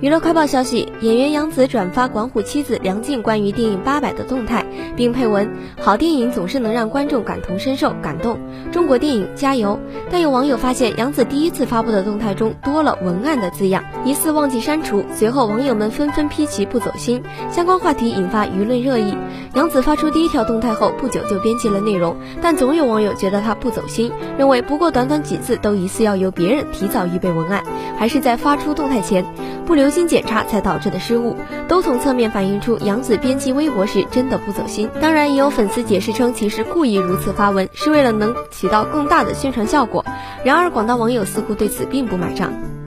娱乐快报消息，演员杨紫转发管虎妻子梁静关于电影《八佰》的动态，并配文：“好电影总是能让观众感同身受、感动，中国电影加油。”但有网友发现，杨紫第一次发布的动态中多了文案的字样，疑似忘记删除。随后网友们纷纷批其不走心，相关话题引发舆论热议。杨紫发出第一条动态后不久就编辑了内容，但总有网友觉得她不走心，认为不过短短几字都疑似要由别人提早预备文案，还是在发出动态前。不留心检查才导致的失误，都从侧面反映出杨紫编辑微博时真的不走心。当然，也有粉丝解释称其实故意如此发文，是为了能起到更大的宣传效果。然而，广大网友似乎对此并不买账。